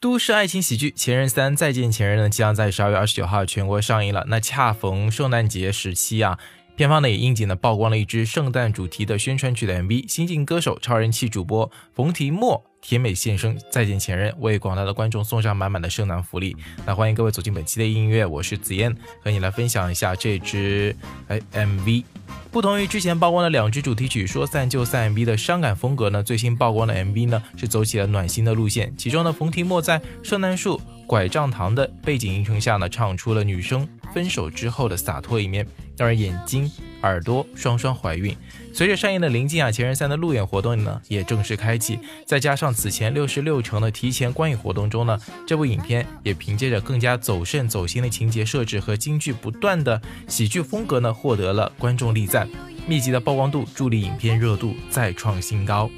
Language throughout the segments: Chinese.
都市爱情喜剧《前任三再见前任》呢，即将在十二月二十九号全国上映了。那恰逢圣诞节时期啊，片方呢也应景的曝光了一支圣诞主题的宣传曲的 MV。新晋歌手、超人气主播冯提莫甜美现身《再见前任》，为广大的观众送上满满的圣诞福利。那欢迎各位走进本期的音乐，我是紫嫣，和你来分享一下这支哎 MV。不同于之前曝光的两支主题曲，说散就散 MV 的伤感风格呢，最新曝光的 MV 呢是走起了暖心的路线。其中的，冯提莫在圣诞树、拐杖糖的背景映衬下呢，唱出了女生分手之后的洒脱一面，让人眼睛、耳朵双双怀孕。随着上映的临近啊，前任三的路演活动呢也正式开启，再加上此前六十六城的提前观影活动中呢，这部影片也凭借着更加走肾走心的情节设置和京剧不断的喜剧风格呢，获得了观众力赞。密集的曝光度助力影片热度再创新高。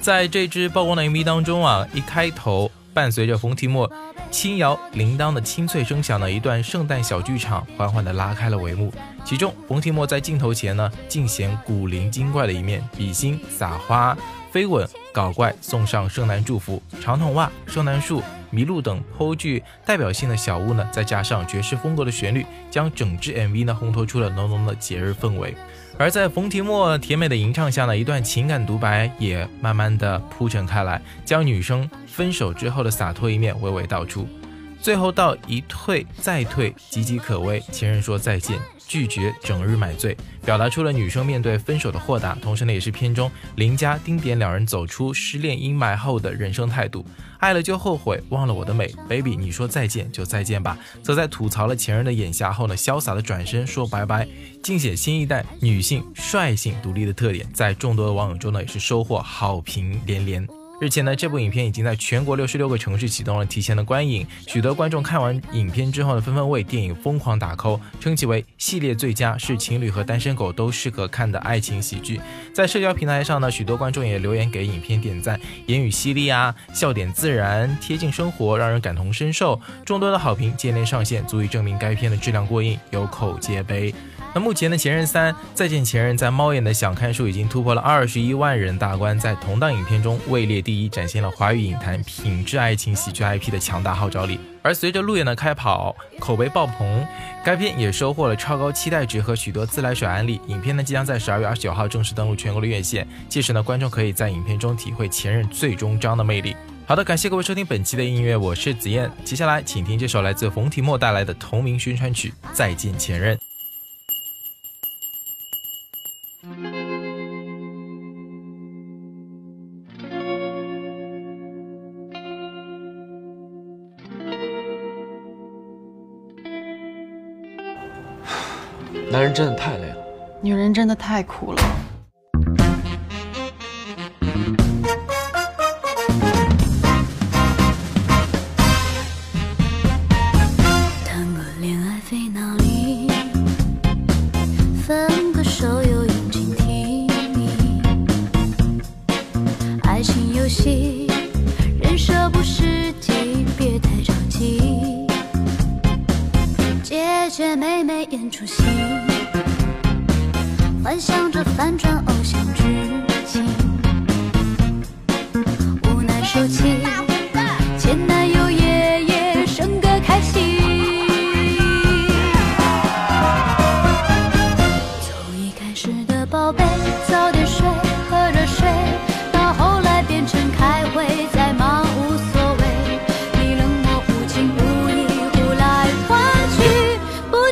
在这支曝光的 MV 当中啊，一开头伴随着冯提莫轻摇铃铛的清脆声响的一段圣诞小剧场，缓缓地拉开了帷幕。其中，冯提莫在镜头前呢，尽显古灵精怪的一面，比心、撒花、飞吻、搞怪，送上圣诞祝福、长筒袜、圣诞树、麋鹿等颇具代表性的小物呢，再加上爵士风格的旋律，将整支 MV 呢烘托出了浓浓的节日氛围。而在冯提莫甜美的吟唱下呢，一段情感独白也慢慢的铺陈开来，将女生分手之后的洒脱一面娓娓道出。最后到一退再退，岌岌可危，前任说再见。拒绝整日买醉，表达出了女生面对分手的豁达，同时呢，也是片中林佳丁点两人走出失恋阴霾后的人生态度。爱了就后悔，忘了我的美，baby，你说再见就再见吧。则在吐槽了前任的眼瞎后呢，潇洒的转身说拜拜，尽显新一代女性率性独立的特点，在众多的网友中呢，也是收获好评连连。日前呢，这部影片已经在全国六十六个城市启动了提前的观影，许多观众看完影片之后呢，纷纷为电影疯狂打 call，称其为系列最佳，是情侣和单身狗都适合看的爱情喜剧。在社交平台上呢，许多观众也留言给影片点赞，言语犀利啊，笑点自然，贴近生活，让人感同身受。众多的好评接连上线，足以证明该片的质量过硬，有口皆碑。那目前的《前任三再见前任》在猫眼的想看数已经突破了二十一万人大关，在同档影片中位列第一，展现了华语影坛品质爱情喜剧 IP 的强大号召力。而随着路演的开跑，口碑爆棚，该片也收获了超高期待值和许多自来水案例。影片呢即将在十二月二十九号正式登陆全国的院线，届时呢观众可以在影片中体会前任最终章的魅力。好的，感谢各位收听本期的音乐，我是紫燕。接下来请听这首来自冯提莫带来的同名宣传曲《再见前任》。男人真的太累了，女人真的太苦了。谈过恋爱费脑力，姐妹妹演出戏，幻想着反转偶像剧。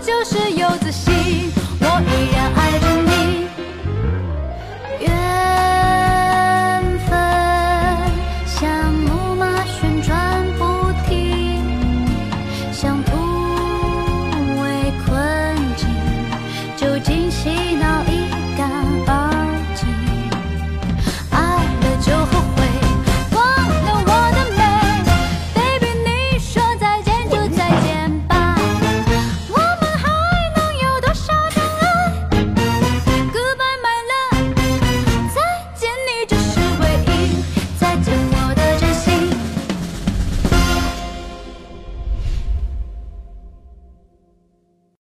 就是游子。